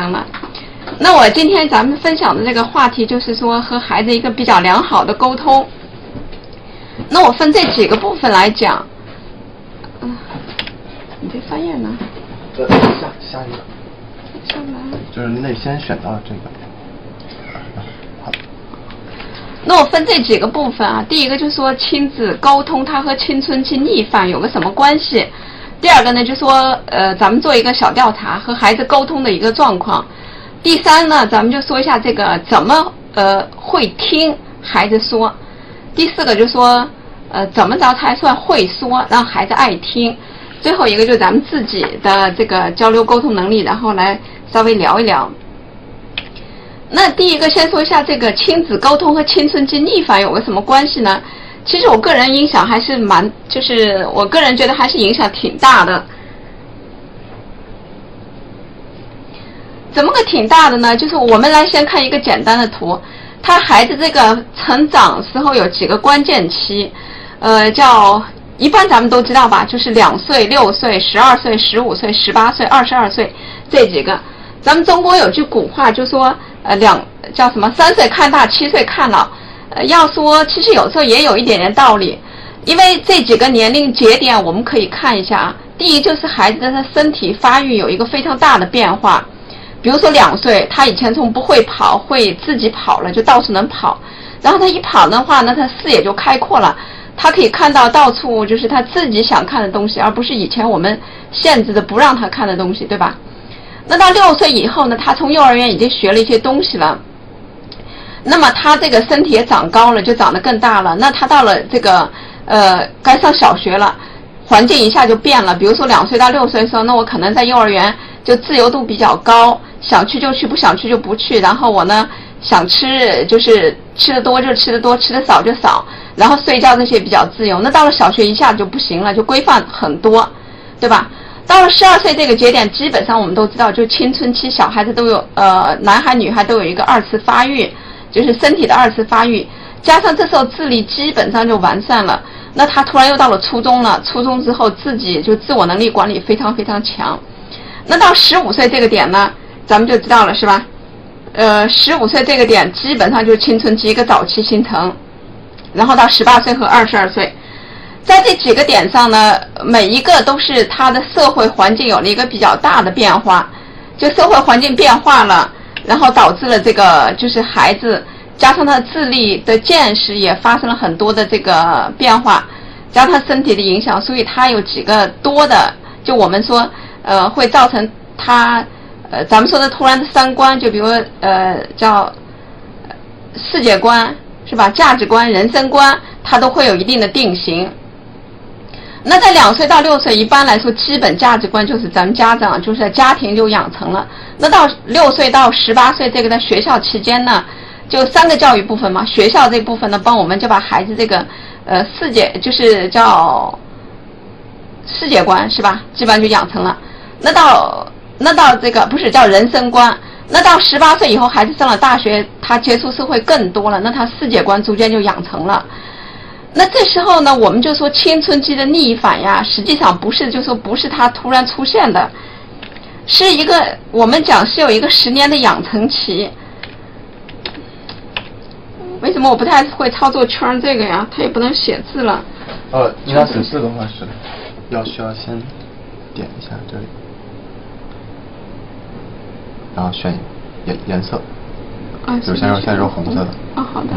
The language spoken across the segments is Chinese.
章了。那我今天咱们分享的这个话题就是说和孩子一个比较良好的沟通。那我分这几个部分来讲。嗯，你这翻页呢？这下下一个。下不来。就是你得先选到这个。好。那我分这几个部分啊，第一个就是说亲子沟通，它和青春期逆反有个什么关系？第二个呢，就说呃，咱们做一个小调查，和孩子沟通的一个状况。第三呢，咱们就说一下这个怎么呃会听孩子说。第四个就说呃怎么着才算会说，让孩子爱听。最后一个就是咱们自己的这个交流沟通能力，然后来稍微聊一聊。那第一个先说一下这个亲子沟通和青春期逆反有个什么关系呢？其实我个人影响还是蛮，就是我个人觉得还是影响挺大的。怎么个挺大的呢？就是我们来先看一个简单的图，他孩子这个成长时候有几个关键期，呃，叫一般咱们都知道吧，就是两岁、六岁、十二岁、十五岁、十八岁、二十二岁这几个。咱们中国有句古话就说，呃，两叫什么？三岁看大，七岁看老。呃，要说其实有时候也有一点点道理，因为这几个年龄节点我们可以看一下啊。第一就是孩子的他身体发育有一个非常大的变化。比如说两岁，他以前从不会跑，会自己跑了，就到处能跑。然后他一跑的话，呢他视野就开阔了，他可以看到到处就是他自己想看的东西，而不是以前我们限制的不让他看的东西，对吧？那到六岁以后呢，他从幼儿园已经学了一些东西了，那么他这个身体也长高了，就长得更大了。那他到了这个呃该上小学了，环境一下就变了。比如说两岁到六岁的时候，那我可能在幼儿园就自由度比较高。想去就去，不想去就不去。然后我呢，想吃就是吃的多就吃的多，吃的少就少。然后睡觉这些比较自由。那到了小学一下就不行了，就规范很多，对吧？到了十二岁这个节点，基本上我们都知道，就青春期小孩子都有呃，男孩女孩都有一个二次发育，就是身体的二次发育，加上这时候智力基本上就完善了。那他突然又到了初中了，初中之后自己就自我能力管理非常非常强。那到十五岁这个点呢？咱们就知道了，是吧？呃，十五岁这个点基本上就是青春期一个早期形成，然后到十八岁和二十二岁，在这几个点上呢，每一个都是他的社会环境有了一个比较大的变化，就社会环境变化了，然后导致了这个就是孩子加上他智力的见识也发生了很多的这个变化，加上他身体的影响，所以他有几个多的，就我们说呃会造成他。呃，咱们说的突然的三观，就比如呃叫世界观是吧？价值观、人生观，它都会有一定的定型。那在两岁到六岁，一般来说，基本价值观就是咱们家长就是在家庭就养成了。那到六岁到十八岁这个在学校期间呢，就三个教育部分嘛，学校这部分呢，帮我们就把孩子这个呃世界就是叫世界观是吧？基本上就养成了。那到那到这个不是叫人生观，那到十八岁以后，孩子上了大学，他接触社会更多了，那他世界观逐渐就养成了。那这时候呢，我们就说青春期的逆反呀，实际上不是就说不是他突然出现的，是一个我们讲是有一个十年的养成期。为什么我不太会操作圈这个呀？它也不能写字了。呃，你要写字的话是，要需要先点一下这里。然后选颜颜色，啊，就先用先用红色的。啊，好的。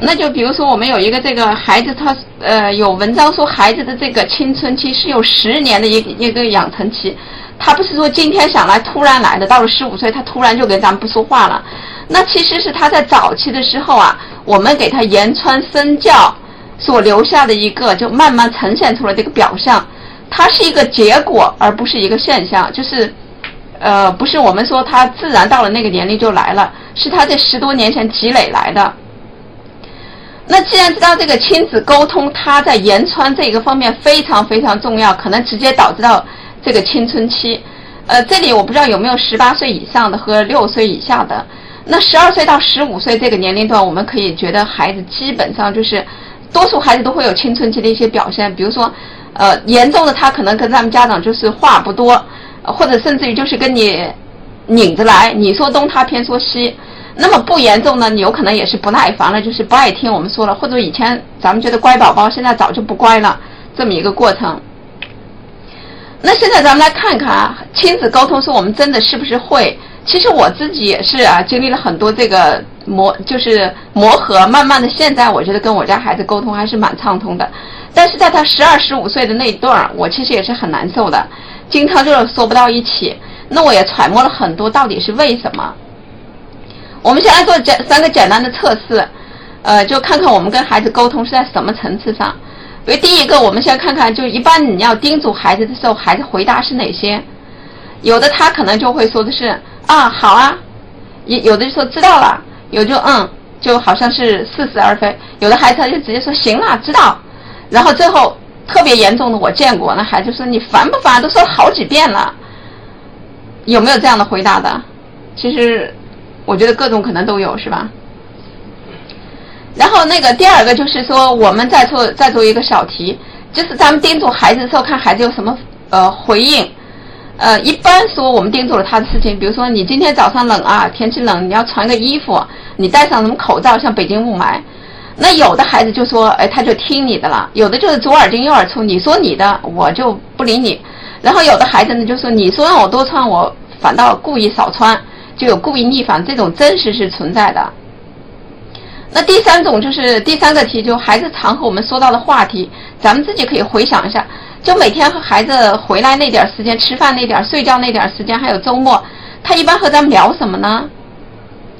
那就比如说，我们有一个这个孩子，他呃有文章说，孩子的这个青春期是有十年的一一个养成期，他不是说今天想来突然来的，到了十五岁他突然就跟咱们不说话了。那其实是他在早期的时候啊，我们给他言传身教所留下的一个，就慢慢呈现出来这个表象，它是一个结果，而不是一个现象，就是。呃，不是我们说他自然到了那个年龄就来了，是他这十多年前积累来的。那既然知道这个亲子沟通，他在言传这个方面非常非常重要，可能直接导致到这个青春期。呃，这里我不知道有没有十八岁以上的和六岁以下的。那十二岁到十五岁这个年龄段，我们可以觉得孩子基本上就是，多数孩子都会有青春期的一些表现，比如说，呃，严重的他可能跟咱们家长就是话不多。或者甚至于就是跟你拧着来，你说东他偏说西。那么不严重呢，你有可能也是不耐烦了，就是不爱听我们说了，或者以前咱们觉得乖宝宝，现在早就不乖了，这么一个过程。那现在咱们来看看啊，亲子沟通说我们真的是不是会？其实我自己也是啊，经历了很多这个磨，就是磨合，慢慢的现在我觉得跟我家孩子沟通还是蛮畅通的。但是在他十二十五岁的那一段我其实也是很难受的，经常就是说不到一起。那我也揣摩了很多，到底是为什么？我们先来做简三个简单的测试，呃，就看看我们跟孩子沟通是在什么层次上。因为第一个，我们先看看，就一般你要叮嘱孩子的时候，孩子回答是哪些？有的他可能就会说的是啊，好啊，有有的就说知道了，有就嗯，就好像是似是而非。有的孩子他就直接说行了，知道。然后最后特别严重的我见过，那孩子说你烦不烦？都说了好几遍了，有没有这样的回答的？其实。我觉得各种可能都有，是吧？然后那个第二个就是说，我们再做再做一个小题，就是咱们叮嘱孩子的时候，看孩子有什么呃回应。呃，一般说我们叮嘱了他的事情，比如说你今天早上冷啊，天气冷，你要穿个衣服，你戴上什么口罩，像北京雾霾。那有的孩子就说，哎，他就听你的了；有的就是左耳进右耳出，你说你的，我就不理你。然后有的孩子呢，就说你说让我多穿，我反倒故意少穿。就有故意逆反这种真实是存在的。那第三种就是第三个题，就孩子常和我们说到的话题，咱们自己可以回想一下，就每天和孩子回来那点时间，吃饭那点，睡觉那点时间，还有周末，他一般和咱们聊什么呢？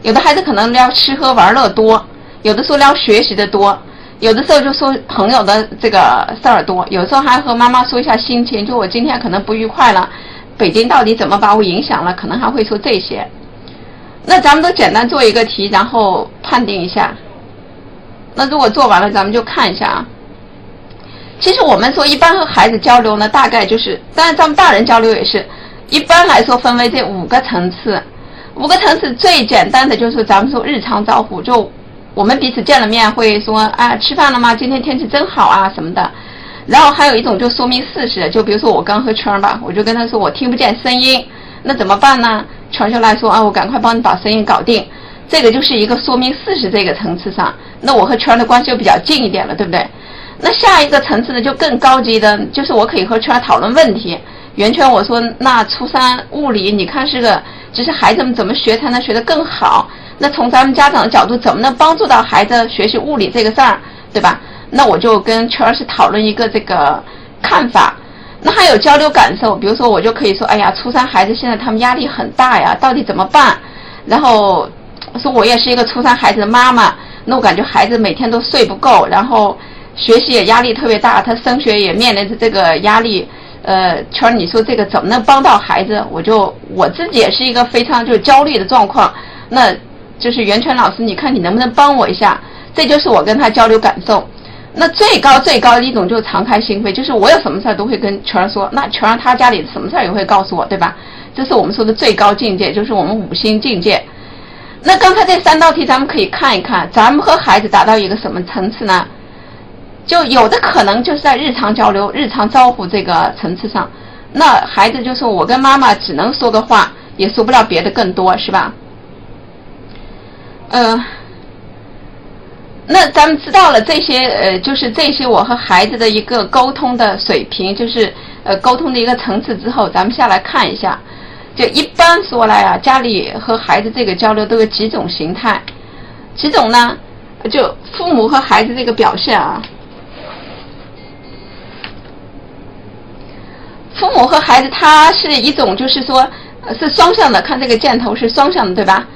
有的孩子可能聊吃喝玩乐多，有的时候聊学习的多，有的时候就说朋友的这个事儿多，有时候还和妈妈说一下心情，就我今天可能不愉快了，北京到底怎么把我影响了，可能还会说这些。那咱们都简单做一个题，然后判定一下。那如果做完了，咱们就看一下啊。其实我们说一般和孩子交流呢，大概就是，当然咱们大人交流也是，一般来说分为这五个层次。五个层次最简单的就是咱们说日常招呼，就我们彼此见了面会说啊吃饭了吗？今天天气真好啊什么的。然后还有一种就说明事实，就比如说我刚喝圈吧，我就跟他说我听不见声音，那怎么办呢？传下来说啊，我赶快帮你把生意搞定，这个就是一个说明事实这个层次上，那我和圈儿的关系就比较近一点了，对不对？那下一个层次呢，就更高级的，就是我可以和圈儿讨论问题。圆圈我说，那初三物理，你看是个，只是孩子们怎么学才能学得更好？那从咱们家长的角度，怎么能帮助到孩子学习物理这个事儿，对吧？那我就跟圈儿是讨论一个这个看法。那还有交流感受，比如说我就可以说，哎呀，初三孩子现在他们压力很大呀，到底怎么办？然后说我也是一个初三孩子的妈妈，那我感觉孩子每天都睡不够，然后学习也压力特别大，他升学也面临着这个压力。呃，圈儿，你说这个怎么能帮到孩子？我就我自己也是一个非常就是焦虑的状况，那就是袁泉老师，你看你能不能帮我一下？这就是我跟他交流感受。那最高最高的一种就是敞开心扉，就是我有什么事儿都会跟全儿说，那全儿他家里什么事儿也会告诉我，对吧？这是我们说的最高境界，就是我们五星境界。那刚才这三道题咱们可以看一看，咱们和孩子达到一个什么层次呢？就有的可能就是在日常交流、日常招呼这个层次上，那孩子就说我跟妈妈只能说个话，也说不了别的更多，是吧？嗯。那咱们知道了这些，呃，就是这些我和孩子的一个沟通的水平，就是呃沟通的一个层次之后，咱们下来看一下，就一般说来啊，家里和孩子这个交流都有几种形态，几种呢？就父母和孩子这个表现啊，父母和孩子他是一种就是说是双向的，看这个箭头是双向的，对吧？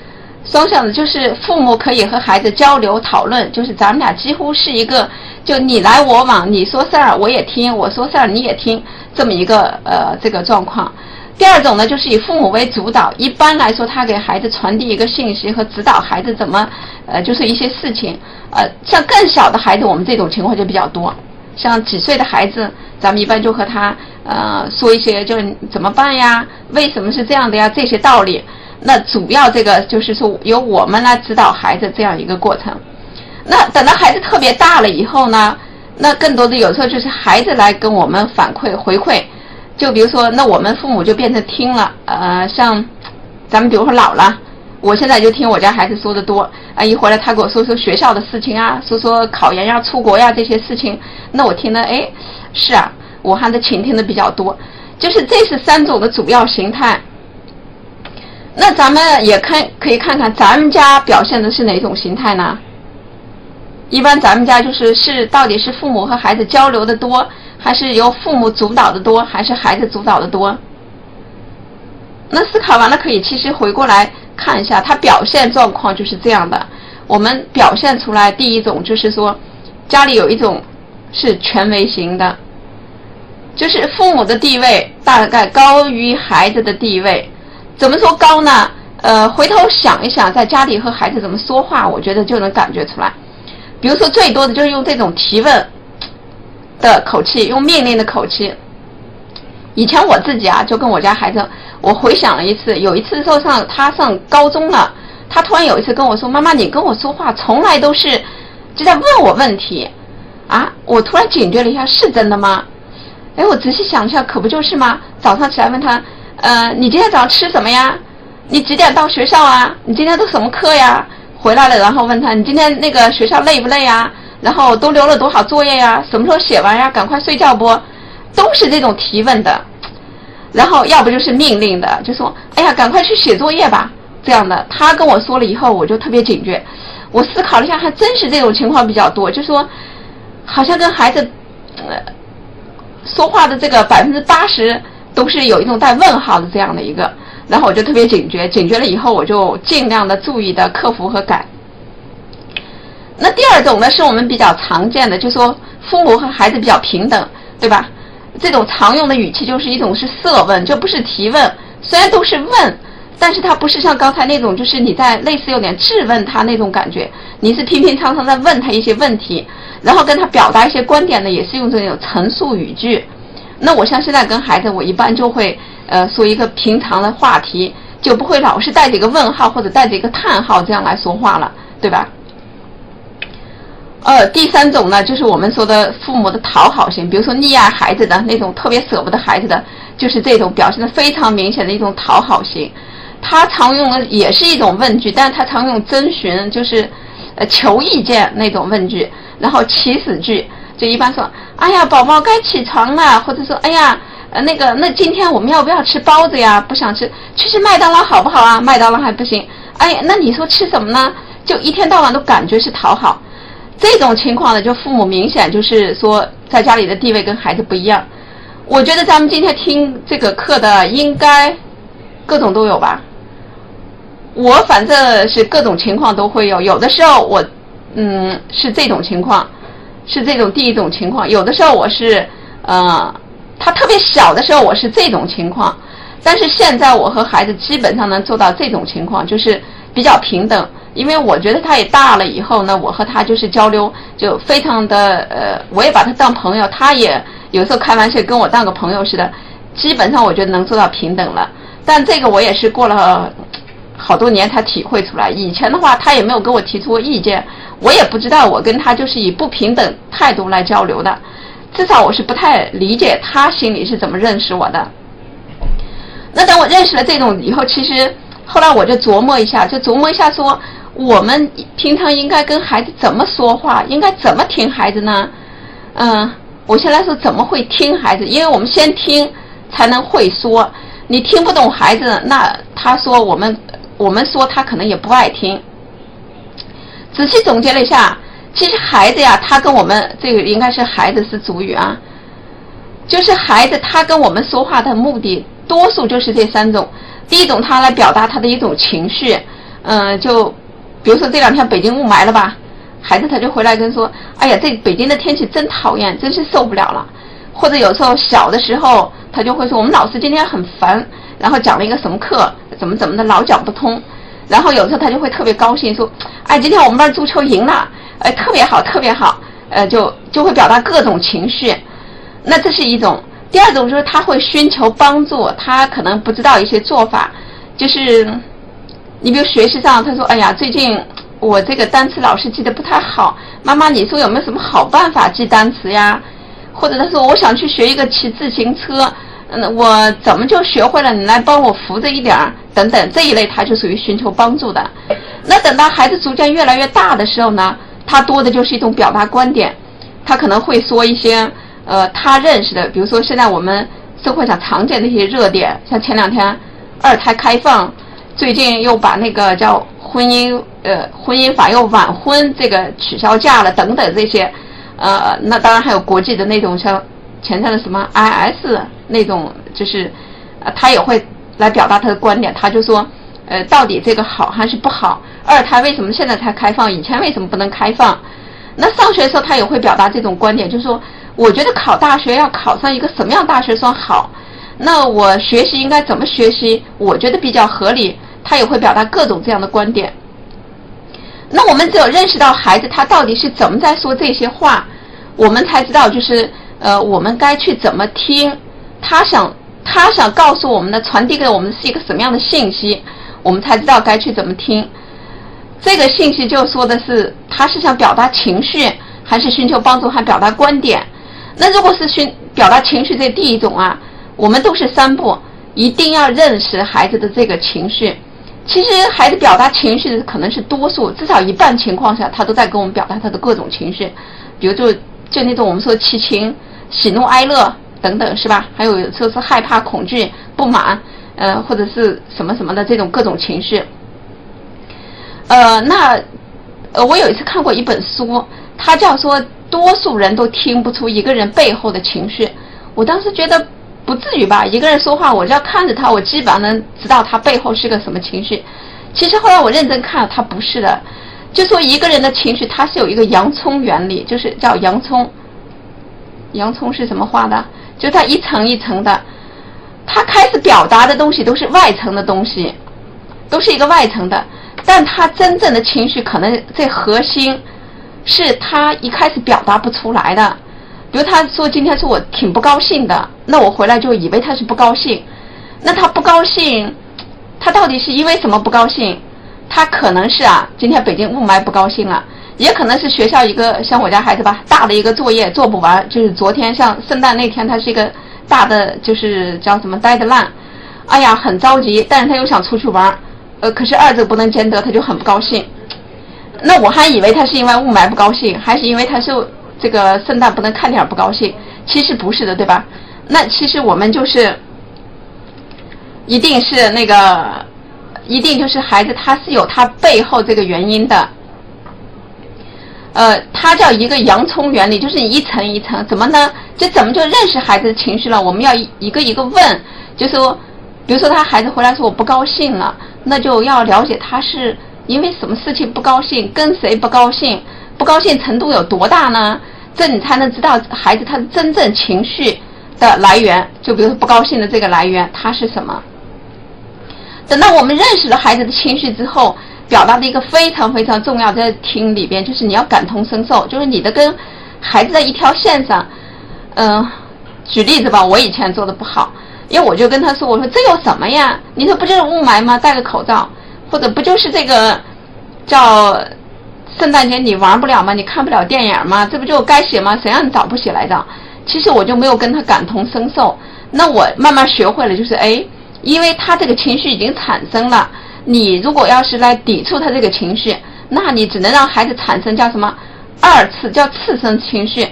双向的，就是父母可以和孩子交流讨论，就是咱们俩几乎是一个，就你来我往，你说事儿我也听，我说事儿你也听，这么一个呃这个状况。第二种呢，就是以父母为主导，一般来说他给孩子传递一个信息和指导孩子怎么呃就是一些事情，呃像更小的孩子，我们这种情况就比较多，像几岁的孩子，咱们一般就和他呃说一些就是怎么办呀，为什么是这样的呀这些道理。那主要这个就是说由我们来指导孩子这样一个过程。那等到孩子特别大了以后呢，那更多的有时候就是孩子来跟我们反馈回馈。就比如说，那我们父母就变成听了，呃，像咱们比如说老了，我现在就听我家孩子说的多啊，一回来他给我说说学校的事情啊，说说考研呀、出国呀这些事情，那我听的哎，是啊，我还是倾听的比较多。就是这是三种的主要形态。那咱们也看可以看看咱们家表现的是哪种形态呢？一般咱们家就是是到底是父母和孩子交流的多，还是由父母主导的多，还是孩子主导的多？那思考完了，可以其实回过来看一下，他表现状况就是这样的。我们表现出来第一种就是说，家里有一种是权威型的，就是父母的地位大概高于孩子的地位。怎么说高呢？呃，回头想一想，在家里和孩子怎么说话，我觉得就能感觉出来。比如说，最多的就是用这种提问的口气，用命令的口气。以前我自己啊，就跟我家孩子，我回想了一次，有一次时候上他上高中了，他突然有一次跟我说：“妈妈，你跟我说话从来都是就在问我问题啊！”我突然警觉了一下，是真的吗？哎，我仔细想一下，可不就是吗？早上起来问他：“呃，你今天早上吃什么呀？你几点到学校啊？你今天都什么课呀？”回来了，然后问他：“你今天那个学校累不累呀？然后都留了多少作业呀？什么时候写完呀？赶快睡觉不？”都是这种提问的。然后要不就是命令的，就说：“哎呀，赶快去写作业吧。”这样的，他跟我说了以后，我就特别警觉。我思考了一下，还真是这种情况比较多，就说好像跟孩子呃说话的这个百分之八十都是有一种带问号的这样的一个。然后我就特别警觉，警觉了以后，我就尽量的注意的克服和改。那第二种呢，是我们比较常见的，就说父母和孩子比较平等，对吧？这种常用的语气就是一种是设问，就不是提问。虽然都是问，但是它不是像刚才那种，就是你在类似有点质问他那种感觉。你是平平常常在问他一些问题，然后跟他表达一些观点呢，也是用这种陈述语句。那我像现在跟孩子，我一般就会呃说一个平常的话题，就不会老是带着一个问号或者带着一个叹号这样来说话了，对吧？呃，第三种呢，就是我们说的父母的讨好型，比如说溺爱孩子的那种，特别舍不得孩子的，就是这种表现的非常明显的一种讨好型。他常用的也是一种问句，但是他常用征询，就是呃求意见那种问句，然后祈使句，就一般说，哎呀，宝宝该起床了，或者说，哎呀，呃那个，那今天我们要不要吃包子呀？不想吃，去吃麦当劳好不好啊？麦当劳还不行。哎，那你说吃什么呢？就一天到晚都感觉是讨好。这种情况呢，就父母明显就是说，在家里的地位跟孩子不一样。我觉得咱们今天听这个课的，应该各种都有吧。我反正是各种情况都会有，有的时候我嗯是这种情况，是这种第一种情况；有的时候我是呃他特别小的时候我是这种情况，但是现在我和孩子基本上能做到这种情况，就是比较平等。因为我觉得他也大了以后呢，我和他就是交流就非常的呃，我也把他当朋友，他也有时候开玩笑跟我当个朋友似的，基本上我觉得能做到平等了。但这个我也是过了好多年才体会出来，以前的话他也没有跟我提出过意见，我也不知道我跟他就是以不平等态度来交流的，至少我是不太理解他心里是怎么认识我的。那等我认识了这种以后，其实后来我就琢磨一下，就琢磨一下说。我们平常应该跟孩子怎么说话？应该怎么听孩子呢？嗯，我先来说怎么会听孩子，因为我们先听才能会说。你听不懂孩子，那他说我们我们说他可能也不爱听。仔细总结了一下，其实孩子呀，他跟我们这个应该是孩子是主语啊，就是孩子他跟我们说话的目的，多数就是这三种。第一种，他来表达他的一种情绪，嗯，就。比如说这两天北京雾霾了吧，孩子他就回来跟说：“哎呀，这北京的天气真讨厌，真是受不了了。”或者有时候小的时候他就会说：“我们老师今天很烦，然后讲了一个什么课，怎么怎么的，老讲不通。”然后有时候他就会特别高兴说：“哎，今天我们班足球赢了，哎，特别好，特别好。”呃，就就会表达各种情绪。那这是一种。第二种就是他会寻求帮助，他可能不知道一些做法，就是。你比如学习上，他说：“哎呀，最近我这个单词老是记得不太好，妈妈，你说有没有什么好办法记单词呀？”或者他说：“我想去学一个骑自行车，嗯，我怎么就学会了？你来帮我扶着一点儿，等等这一类，他就属于寻求帮助的。那等到孩子逐渐越来越大的时候呢，他多的就是一种表达观点，他可能会说一些呃他认识的，比如说现在我们社会上常见的一些热点，像前两天二胎开放，最近又把那个叫婚姻呃婚姻法又晚婚这个取消假了等等这些，呃那当然还有国际的那种像前天的什么 IS 那种就是呃他也会来表达他的观点，他就说呃到底这个好还是不好。二胎为什么现在才开放？以前为什么不能开放？那上学的时候他也会表达这种观点，就是说，我觉得考大学要考上一个什么样大学算好？那我学习应该怎么学习？我觉得比较合理。他也会表达各种这样的观点。那我们只有认识到孩子他到底是怎么在说这些话，我们才知道就是呃，我们该去怎么听他想他想告诉我们的传递给我们是一个什么样的信息，我们才知道该去怎么听。这个信息就说的是，他是想表达情绪，还是寻求帮助，还表达观点？那如果是寻表达情绪这第一种啊，我们都是三步，一定要认识孩子的这个情绪。其实孩子表达情绪的可能是多数，至少一半情况下，他都在跟我们表达他的各种情绪，比如就就那种我们说七情、喜怒哀乐等等，是吧？还有说是害怕、恐惧、不满，呃，或者是什么什么的这种各种情绪。呃，那呃，我有一次看过一本书，它叫说多数人都听不出一个人背后的情绪。我当时觉得不至于吧，一个人说话，我只要看着他，我基本上能知道他背后是个什么情绪。其实后来我认真看了，他不是的。就说一个人的情绪，它是有一个洋葱原理，就是叫洋葱。洋葱是什么画的？就它一层一层的，他开始表达的东西都是外层的东西，都是一个外层的。但他真正的情绪可能最核心，是他一开始表达不出来的。比如他说今天是我挺不高兴的，那我回来就以为他是不高兴。那他不高兴，他到底是因为什么不高兴？他可能是啊，今天北京雾霾不高兴了，也可能是学校一个像我家孩子吧，大的一个作业做不完，就是昨天像圣诞那天，他是一个大的就是叫什么呆的烂，哎呀很着急，但是他又想出去玩。呃，可是二者不能兼得，他就很不高兴。那我还以为他是因为雾霾不高兴，还是因为他是这个圣诞不能看点不高兴？其实不是的，对吧？那其实我们就是，一定是那个，一定就是孩子他是有他背后这个原因的。呃，它叫一个洋葱原理，就是一层一层，怎么呢？这怎么就认识孩子的情绪了？我们要一个一个问，就说，比如说他孩子回来说我不高兴了。那就要了解他是因为什么事情不高兴，跟谁不高兴，不高兴程度有多大呢？这你才能知道孩子他的真正情绪的来源。就比如说不高兴的这个来源，他是什么？等到我们认识了孩子的情绪之后，表达的一个非常非常重要的听里边，就是你要感同身受，就是你的跟孩子在一条线上。嗯，举例子吧，我以前做的不好。因为我就跟他说：“我说这有什么呀？你说不就是雾霾吗？戴个口罩，或者不就是这个叫圣诞节你玩不了吗？你看不了电影吗？这不就该写吗？谁让你早不写来着？其实我就没有跟他感同身受。那我慢慢学会了，就是哎，因为他这个情绪已经产生了，你如果要是来抵触他这个情绪，那你只能让孩子产生叫什么二次叫次生情绪，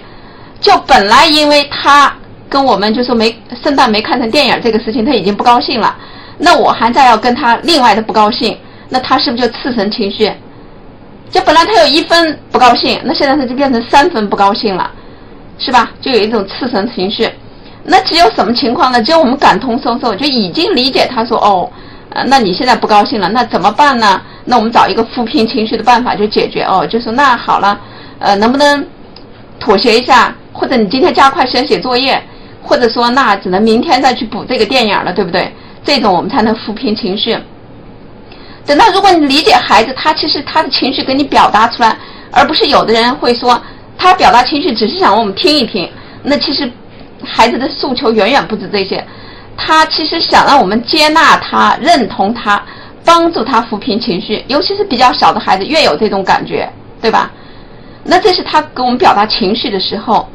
就本来因为他。”跟我们就说没圣诞没看成电影这个事情，他已经不高兴了。那我还在要跟他另外的不高兴，那他是不是就次生情绪？就本来他有一分不高兴，那现在他就变成三分不高兴了，是吧？就有一种次生情绪。那只有什么情况呢？只有我们感同身受，就已经理解他说哦，呃，那你现在不高兴了，那怎么办呢？那我们找一个抚平情绪的办法就解决哦，就说那好了，呃，能不能妥协一下？或者你今天加快先写作业？或者说，那只能明天再去补这个电影了，对不对？这种我们才能抚平情绪。等到如果你理解孩子，他其实他的情绪给你表达出来，而不是有的人会说他表达情绪只是想我们听一听。那其实孩子的诉求远远不止这些，他其实想让我们接纳他、认同他、帮助他抚平情绪。尤其是比较小的孩子，越有这种感觉，对吧？那这是他给我们表达情绪的时候。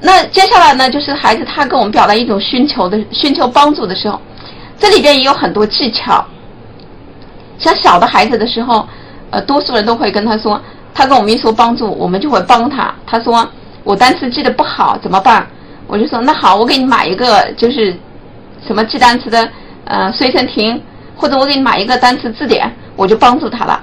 那接下来呢，就是孩子他跟我们表达一种寻求的、寻求帮助的时候，这里边也有很多技巧。像小的孩子的时候，呃，多数人都会跟他说，他跟我们一说帮助，我们就会帮他。他说我单词记得不好怎么办？我就说那好，我给你买一个就是什么记单词的呃随身听，或者我给你买一个单词字典，我就帮助他了。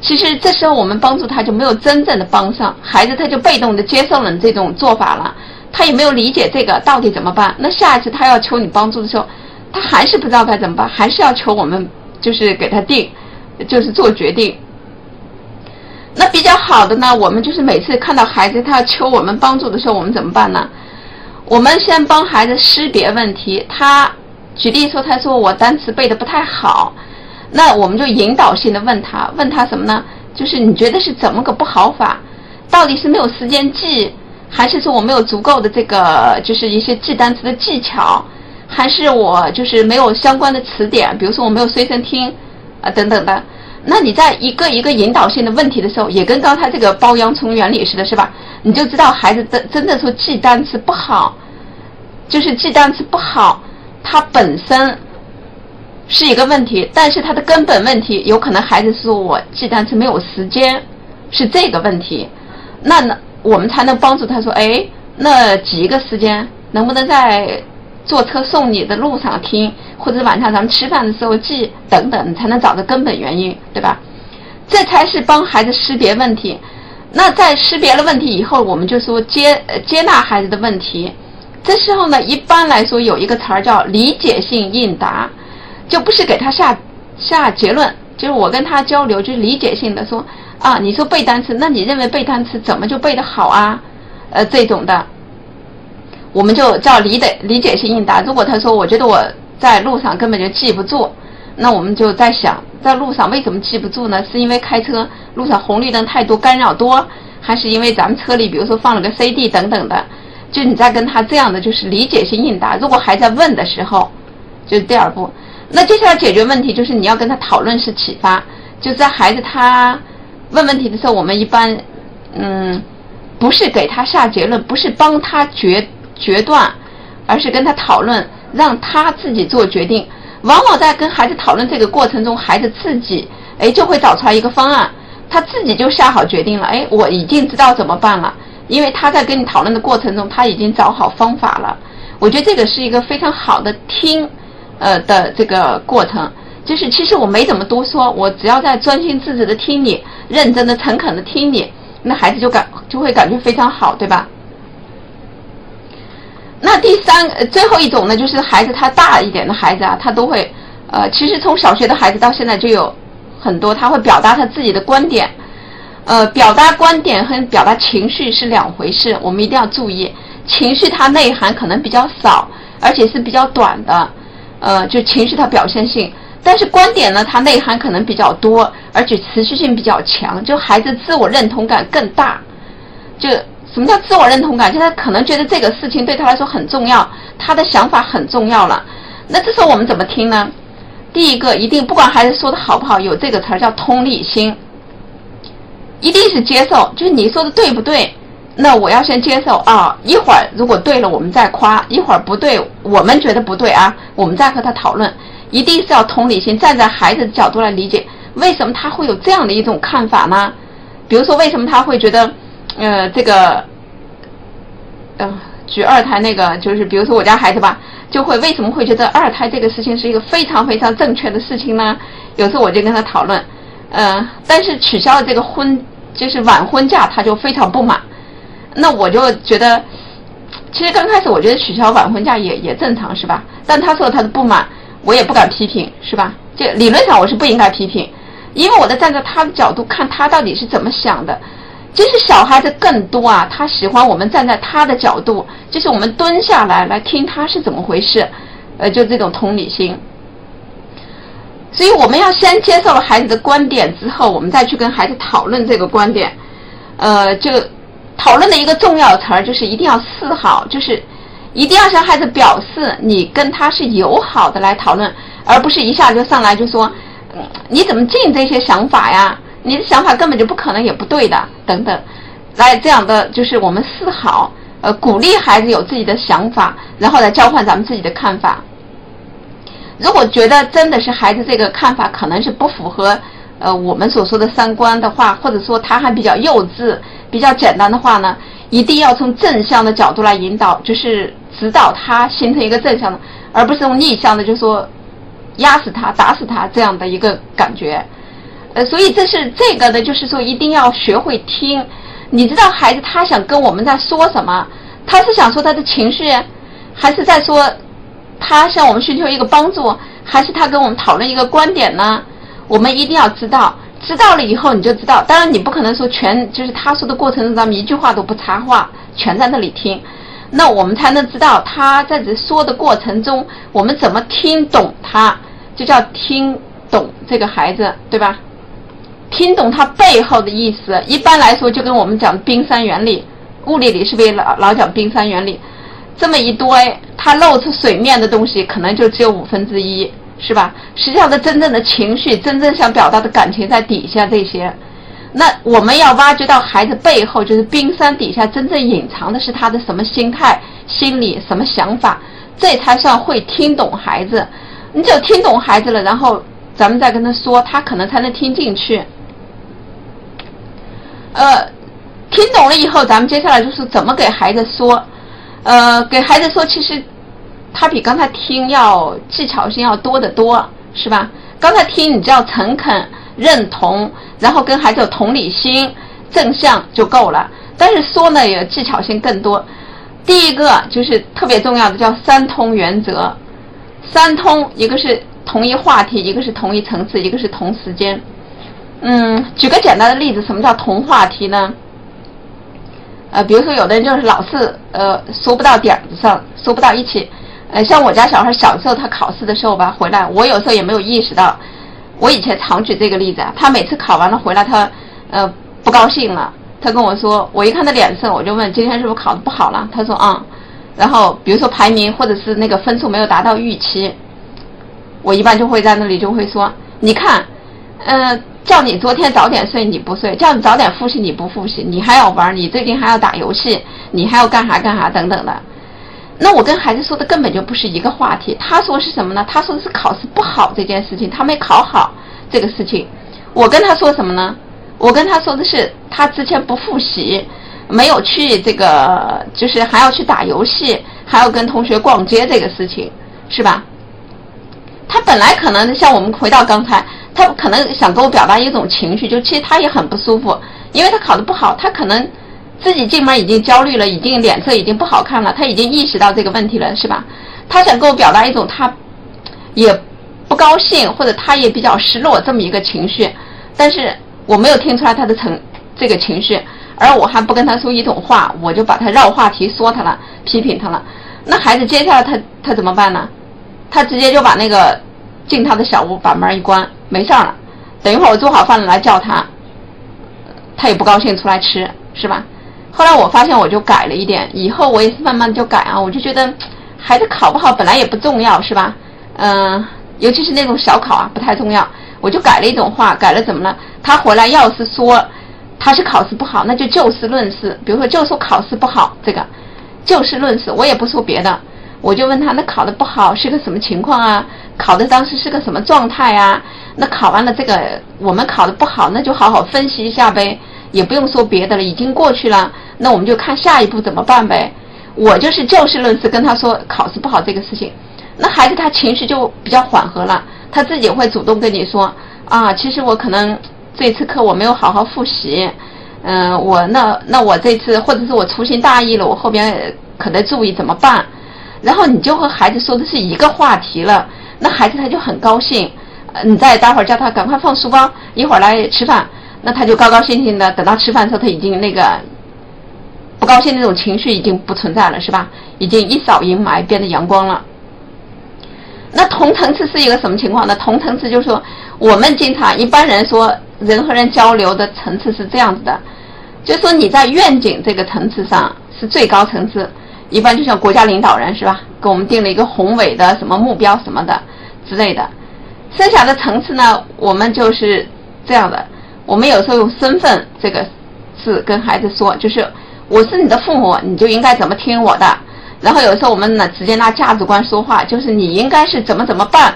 其实这时候我们帮助他就没有真正的帮上，孩子他就被动的接受了你这种做法了，他也没有理解这个到底怎么办。那下一次他要求你帮助的时候，他还是不知道该怎么办，还是要求我们就是给他定，就是做决定。那比较好的呢，我们就是每次看到孩子他求我们帮助的时候，我们怎么办呢？我们先帮孩子识别问题。他举例说，他说我单词背的不太好。那我们就引导性的问他，问他什么呢？就是你觉得是怎么个不好法？到底是没有时间记，还是说我没有足够的这个，就是一些记单词的技巧，还是我就是没有相关的词典？比如说我没有随身听啊等等的。那你在一个一个引导性的问题的时候，也跟刚才这个包洋葱原理似的，是吧？你就知道孩子真真的说记单词不好，就是记单词不好，它本身。是一个问题，但是它的根本问题有可能孩子说我记单词没有时间，是这个问题。那呢，我们才能帮助他说，哎，那挤一个时间，能不能在坐车送你的路上听，或者晚上咱们吃饭的时候记等等，你才能找到根本原因，对吧？这才是帮孩子识别问题。那在识别了问题以后，我们就说接接纳孩子的问题。这时候呢，一般来说有一个词儿叫理解性应答。就不是给他下下结论，就是我跟他交流，就是理解性的说啊，你说背单词，那你认为背单词怎么就背得好啊？呃，这种的，我们就叫理解理解性应答。如果他说我觉得我在路上根本就记不住，那我们就在想，在路上为什么记不住呢？是因为开车路上红绿灯太多，干扰多，还是因为咱们车里比如说放了个 CD 等等的？就你在跟他这样的就是理解性应答。如果还在问的时候，就是第二步。那接下来解决问题就是你要跟他讨论式启发，就在孩子他问问题的时候，我们一般嗯不是给他下结论，不是帮他决决断，而是跟他讨论，让他自己做决定。往往在跟孩子讨论这个过程中，孩子自己哎就会找出来一个方案，他自己就下好决定了。哎，我已经知道怎么办了，因为他在跟你讨论的过程中，他已经找好方法了。我觉得这个是一个非常好的听。呃的这个过程，就是其实我没怎么多说，我只要在专心致志的听你，认真的、诚恳的听你，那孩子就感就会感觉非常好，对吧？那第三最后一种呢，就是孩子他大一点的孩子啊，他都会呃，其实从小学的孩子到现在就有很多，他会表达他自己的观点，呃，表达观点和表达情绪是两回事，我们一定要注意，情绪它内涵可能比较少，而且是比较短的。呃，就情绪它表现性，但是观点呢，它内涵可能比较多，而且持续性比较强，就孩子自我认同感更大。就什么叫自我认同感？就他可能觉得这个事情对他来说很重要，他的想法很重要了。那这时候我们怎么听呢？第一个，一定不管孩子说的好不好，有这个词儿叫同理心，一定是接受，就是你说的对不对？那我要先接受啊，一会儿如果对了，我们再夸；一会儿不对，我们觉得不对啊，我们再和他讨论。一定是要同理心，站在孩子的角度来理解，为什么他会有这样的一种看法呢？比如说，为什么他会觉得，呃，这个，呃，举二胎那个，就是比如说我家孩子吧，就会为什么会觉得二胎这个事情是一个非常非常正确的事情呢？有时候我就跟他讨论，呃，但是取消了这个婚，就是晚婚假，他就非常不满。那我就觉得，其实刚开始我觉得取消晚婚假也也正常，是吧？但他说他的不满，我也不敢批评，是吧？就理论上我是不应该批评，因为我在站在他的角度看他到底是怎么想的。就是小孩子更多啊，他喜欢我们站在他的角度，就是我们蹲下来来听他是怎么回事，呃，就这种同理心。所以我们要先接受了孩子的观点之后，我们再去跟孩子讨论这个观点，呃，就。讨论的一个重要词儿就是一定要示好，就是一定要向孩子表示你跟他是友好的来讨论，而不是一下就上来就说，嗯，你怎么进这些想法呀？你的想法根本就不可能也不对的，等等，来这样的就是我们示好，呃，鼓励孩子有自己的想法，然后来交换咱们自己的看法。如果觉得真的是孩子这个看法可能是不符合呃我们所说的三观的话，或者说他还比较幼稚、比较简单的话呢，一定要从正向的角度来引导，就是指导他形成一个正向的，而不是用逆向的，就说压死他、打死他这样的一个感觉。呃，所以这是这个呢，就是说一定要学会听。你知道孩子他想跟我们在说什么？他是想说他的情绪，还是在说他向我们寻求一个帮助，还是他跟我们讨论一个观点呢？我们一定要知道，知道了以后你就知道。当然你不可能说全就是他说的过程中咱们一句话都不插话，全在那里听，那我们才能知道他在这说的过程中，我们怎么听懂他，就叫听懂这个孩子，对吧？听懂它背后的意思，一般来说就跟我们讲冰山原理，物理里是不是老老讲冰山原理？这么一堆，它露出水面的东西可能就只有五分之一，是吧？实际上，它真正的情绪，真正想表达的感情在底下这些。那我们要挖掘到孩子背后，就是冰山底下真正隐藏的是他的什么心态、心理、什么想法，这才算会听懂孩子。你只有听懂孩子了，然后咱们再跟他说，他可能才能听进去。呃，听懂了以后，咱们接下来就是怎么给孩子说。呃，给孩子说，其实他比刚才听要技巧性要多得多，是吧？刚才听，你只要诚恳、认同，然后跟孩子有同理心、正向就够了。但是说呢，也技巧性更多。第一个就是特别重要的，叫三通原则。三通，一个是同一话题，一个是同一层次，一个是同时间。嗯，举个简单的例子，什么叫同话题呢？呃，比如说有的人就是老是呃说不到点子上，说不到一起。呃，像我家小孩小时候他考试的时候吧，回来我有时候也没有意识到。我以前常举这个例子，他每次考完了回来，他呃不高兴了，他跟我说，我一看他脸色，我就问今天是不是考的不好了？他说啊。然后比如说排名或者是那个分数没有达到预期，我一般就会在那里就会说，你看，呃。叫你昨天早点睡，你不睡；叫你早点复习，你不复习。你还要玩，你最近还要打游戏，你还要干啥干啥等等的。那我跟孩子说的根本就不是一个话题。他说是什么呢？他说的是考试不好这件事情，他没考好这个事情。我跟他说什么呢？我跟他说的是他之前不复习，没有去这个，就是还要去打游戏，还要跟同学逛街这个事情，是吧？他本来可能像我们回到刚才。他可能想跟我表达一种情绪，就其实他也很不舒服，因为他考得不好，他可能自己进门已经焦虑了，已经脸色已经不好看了，他已经意识到这个问题了，是吧？他想跟我表达一种他也不高兴，或者他也比较失落这么一个情绪，但是我没有听出来他的成这个情绪，而我还不跟他说一种话，我就把他绕话题说他了，批评他了。那孩子接下来他他怎么办呢？他直接就把那个进他的小屋，把门一关。没事儿了，等一会儿我做好饭了来叫他，他也不高兴出来吃，是吧？后来我发现我就改了一点，以后我也是慢慢就改啊，我就觉得孩子考不好本来也不重要，是吧？嗯，尤其是那种小考啊，不太重要，我就改了一种话，改了怎么了？他回来要是说他是考试不好，那就就事论事，比如说就说考试不好这个，就事论事，我也不说别的。我就问他，那考的不好是个什么情况啊？考的当时是个什么状态啊？那考完了这个，我们考的不好，那就好好分析一下呗，也不用说别的了，已经过去了。那我们就看下一步怎么办呗。我就是就事论事跟他说考试不好这个事情，那孩子他情绪就比较缓和了，他自己会主动跟你说啊，其实我可能这次课我没有好好复习，嗯，我那那我这次或者是我粗心大意了，我后边可能注意怎么办？然后你就和孩子说的是一个话题了，那孩子他就很高兴。你再待会儿叫他赶快放书包，一会儿来吃饭，那他就高高兴兴的。等到吃饭的时候，他已经那个不高兴那种情绪已经不存在了，是吧？已经一扫阴霾，变得阳光了。那同层次是一个什么情况呢？同层次就是说，我们经常一般人说人和人交流的层次是这样子的，就是说你在愿景这个层次上是最高层次。一般就像国家领导人是吧？给我们定了一个宏伟的什么目标什么的之类的。剩下的层次呢，我们就是这样的。我们有时候用身份这个字跟孩子说，就是我是你的父母，你就应该怎么听我的。然后有时候我们呢直接拿价值观说话，就是你应该是怎么怎么办，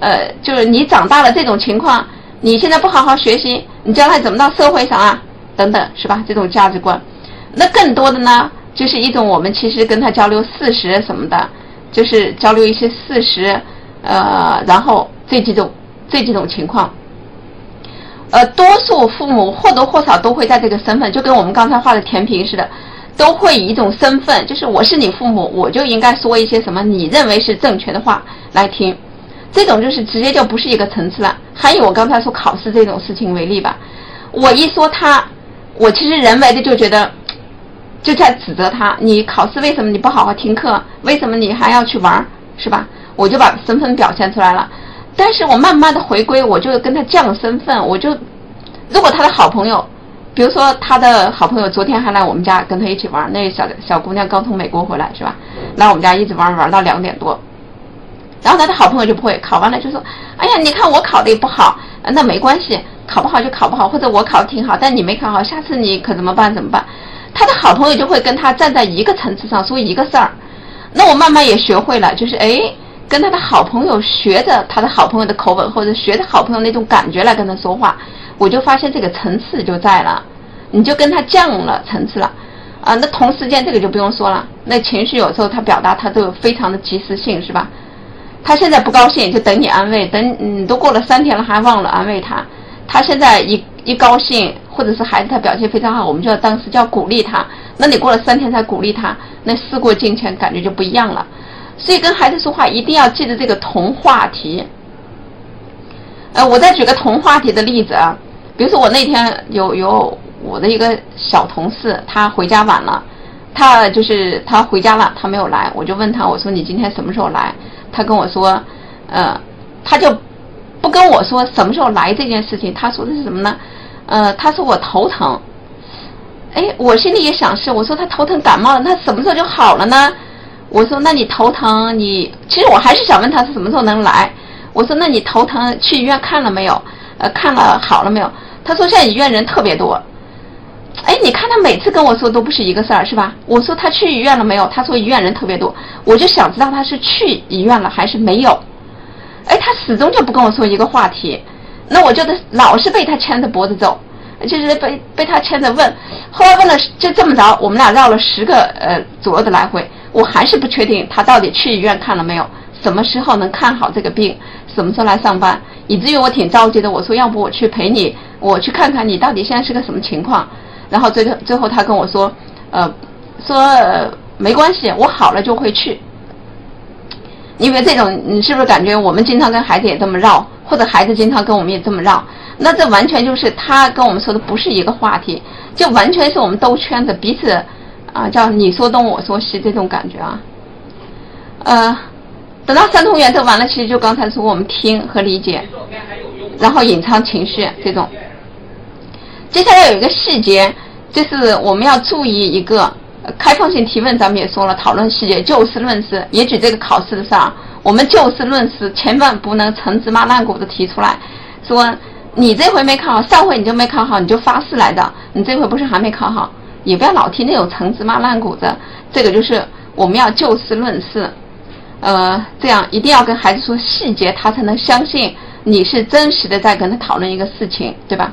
呃，就是你长大了这种情况，你现在不好好学习，你将来怎么到社会上啊？等等，是吧？这种价值观。那更多的呢，就是一种我们其实跟他交流事实什么的，就是交流一些事实，呃，然后这几种这几种情况。呃，多数父母或多或少都会在这个身份，就跟我们刚才画的填平似的，都会以一种身份，就是我是你父母，我就应该说一些什么你认为是正确的话来听。这种就是直接就不是一个层次了。还以我刚才说考试这种事情为例吧，我一说他，我其实人为的就觉得就在指责他，你考试为什么你不好好听课？为什么你还要去玩？是吧？我就把身份表现出来了。但是我慢慢的回归，我就跟他降身份，我就，如果他的好朋友，比如说他的好朋友昨天还来我们家跟他一起玩，那小小姑娘刚从美国回来是吧？来我们家一直玩玩到两点多，然后他的好朋友就不会考完了就说，哎呀，你看我考的也不好，那没关系，考不好就考不好，或者我考的挺好，但你没考好，下次你可怎么办？怎么办？他的好朋友就会跟他站在一个层次上说一个事儿，那我慢慢也学会了，就是哎。跟他的好朋友学着他的好朋友的口吻，或者学着好朋友那种感觉来跟他说话，我就发现这个层次就在了，你就跟他降了层次了，啊，那同时间这个就不用说了，那情绪有时候他表达他都有非常的及时性，是吧？他现在不高兴就等你安慰，等你都过了三天了还忘了安慰他，他现在一一高兴，或者是孩子他表现非常好，我们就要当时就要鼓励他，那你过了三天才鼓励他，那事过境迁感觉就不一样了。所以跟孩子说话一定要记得这个同话题。呃，我再举个同话题的例子啊，比如说我那天有有我的一个小同事，他回家晚了，他就是他回家了，他没有来，我就问他，我说你今天什么时候来？他跟我说，呃，他就不跟我说什么时候来这件事情，他说的是什么呢？呃，他说我头疼。哎，我心里也想是，我说他头疼感冒了，那什么时候就好了呢？我说：“那你头疼，你其实我还是想问他是什么时候能来。”我说：“那你头疼去医院看了没有？呃，看了好了没有？”他说：“现在医院人特别多。”哎，你看他每次跟我说都不是一个事儿，是吧？我说他去医院了没有？他说医院人特别多，我就想知道他是去医院了还是没有。哎，他始终就不跟我说一个话题，那我就得老是被他牵着脖子走，就是被被他牵着问。后来问了就这么着，我们俩绕了十个呃左右的来回。我还是不确定他到底去医院看了没有，什么时候能看好这个病，什么时候来上班，以至于我挺着急的。我说要不我去陪你，我去看看你到底现在是个什么情况。然后最后最后他跟我说，呃，说没关系，我好了就会去。因为这种，你是不是感觉我们经常跟孩子也这么绕，或者孩子经常跟我们也这么绕？那这完全就是他跟我们说的不是一个话题，就完全是我们兜圈子，彼此。啊，叫你说东我说西这种感觉啊，呃，等到三通原则完了，其实就刚才说我们听和理解，然后隐藏情绪这种。接下来有一个细节，就是我们要注意一个开放性提问，咱们也说了，讨论细节，就事论事。也举这个考试的事儿，我们就事论事，千万不能陈芝麻烂谷子提出来，说你这回没考好，上回你就没考好，你就发誓来的，你这回不是还没考好？也不要老提那种陈芝麻烂谷子，这个就是我们要就事论事，呃，这样一定要跟孩子说细节，他才能相信你是真实的。在跟他讨论一个事情，对吧？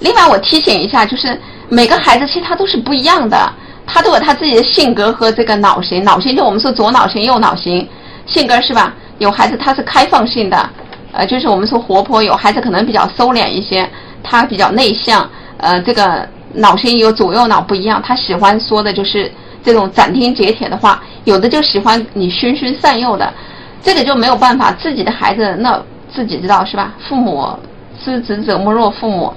另外，我提醒一下，就是每个孩子其实他都是不一样的，他都有他自己的性格和这个脑型，脑型就我们说左脑型、右脑型，性格是吧？有孩子他是开放性的，呃，就是我们说活泼；有孩子可能比较收敛一些，他比较内向，呃，这个。脑型有左右脑不一样，他喜欢说的就是这种斩钉截铁的话，有的就喜欢你循循善诱的，这个就没有办法。自己的孩子那自己知道是吧？父母知子者莫若父母。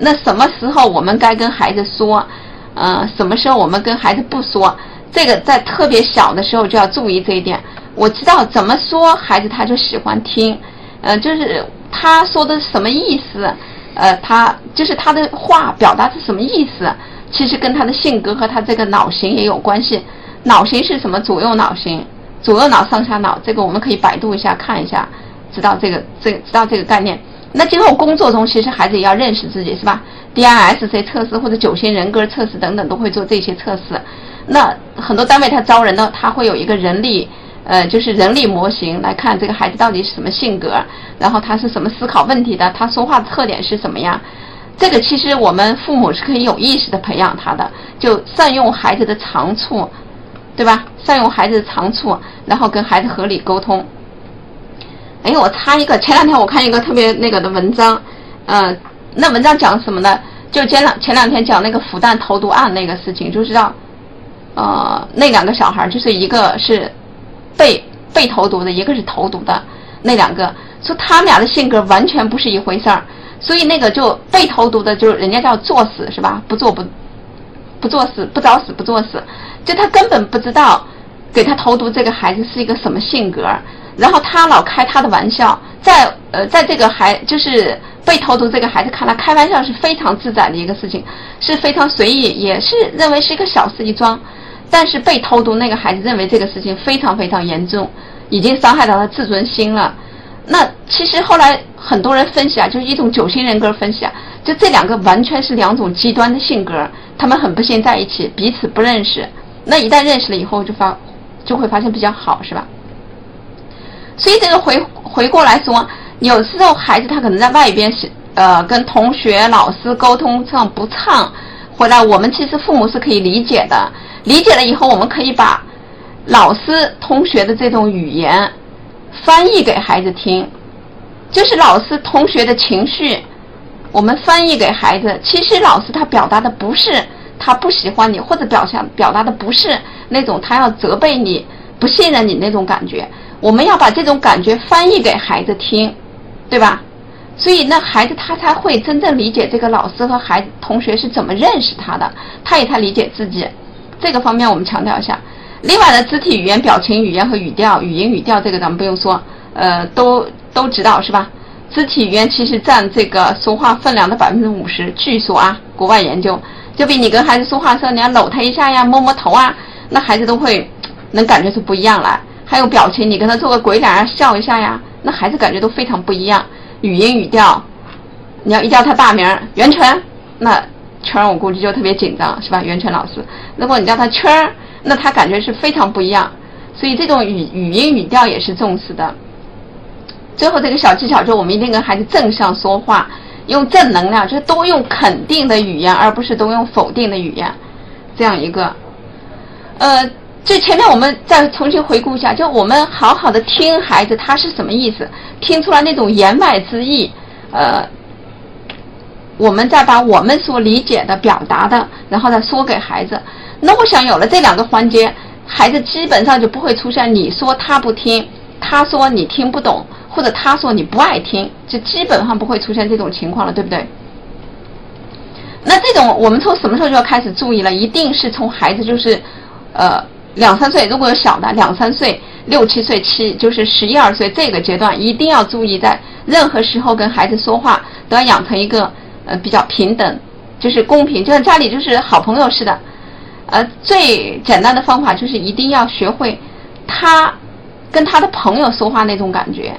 那什么时候我们该跟孩子说？嗯，什么时候我们跟孩子不说？这个在特别小的时候就要注意这一点。我知道怎么说孩子他就喜欢听，嗯，就是他说的什么意思。呃，他就是他的话表达是什么意思？其实跟他的性格和他这个脑型也有关系。脑型是什么？左右脑型，左右脑、上下脑，这个我们可以百度一下看一下，知道这个这知道这个概念。那今后工作中，其实孩子也要认识自己，是吧？DISC 测试或者九型人格测试等等都会做这些测试。那很多单位他招人呢，他会有一个人力呃，就是人力模型来看这个孩子到底是什么性格，然后他是什么思考问题的，他说话的特点是什么样。这个其实我们父母是可以有意识的培养他的，就善用孩子的长处，对吧？善用孩子的长处，然后跟孩子合理沟通。哎，我插一个，前两天我看一个特别那个的文章，呃，那文章讲什么呢？就前两前两天讲那个复旦投毒案那个事情，就知道，呃，那两个小孩就是一个是被被投毒的，一个是投毒的，那两个说他们俩的性格完全不是一回事儿。所以那个就被投毒的，就是人家叫作死是吧？不做不不作死，不找死不作死，就他根本不知道给他投毒这个孩子是一个什么性格，然后他老开他的玩笑，在呃在这个孩就是被投毒这个孩子看来，开玩笑是非常自在的一个事情，是非常随意，也是认为是一个小事一桩，但是被投毒那个孩子认为这个事情非常非常严重，已经伤害到他自尊心了。那其实后来很多人分析啊，就是一种九型人格分析啊，就这两个完全是两种极端的性格，他们很不幸在一起，彼此不认识。那一旦认识了以后，就发就会发现比较好，是吧？所以这个回回过来说，有时候孩子他可能在外边是呃跟同学、老师沟通上不畅，回来我们其实父母是可以理解的，理解了以后，我们可以把老师、同学的这种语言。翻译给孩子听，就是老师、同学的情绪，我们翻译给孩子。其实老师他表达的不是他不喜欢你，或者表现表达的不是那种他要责备你、不信任你那种感觉。我们要把这种感觉翻译给孩子听，对吧？所以那孩子他才会真正理解这个老师和孩子、同学是怎么认识他的，他也才理解自己。这个方面我们强调一下。另外的肢体语言、表情语言和语调、语音语调，这个咱们不用说，呃，都都知道是吧？肢体语言其实占这个说话分量的百分之五十，据说啊，国外研究，就比你跟孩子说话时候，你要搂他一下呀，摸摸头啊，那孩子都会能感觉出不一样来。还有表情，你跟他做个鬼脸啊，笑一下呀，那孩子感觉都非常不一样。语音语调，你要一叫他大名袁泉，那圈儿我估计就特别紧张，是吧？袁泉老师，如果你叫他圈儿。那他感觉是非常不一样，所以这种语语音语调也是重视的。最后这个小技巧就是，我们一定跟孩子正向说话，用正能量，就是都用肯定的语言，而不是都用否定的语言。这样一个，呃，这前面我们再重新回顾一下，就我们好好的听孩子他是什么意思，听出来那种言外之意，呃，我们再把我们所理解的表达的，然后再说给孩子。那我想有了这两个环节，孩子基本上就不会出现你说他不听，他说你听不懂，或者他说你不爱听，就基本上不会出现这种情况了，对不对？那这种我们从什么时候就要开始注意了？一定是从孩子就是，呃，两三岁，如果有小的两三岁、六七岁、七就是十一二岁这个阶段，一定要注意，在任何时候跟孩子说话都要养成一个呃比较平等，就是公平，就像家里就是好朋友似的。呃，最简单的方法就是一定要学会他跟他的朋友说话那种感觉。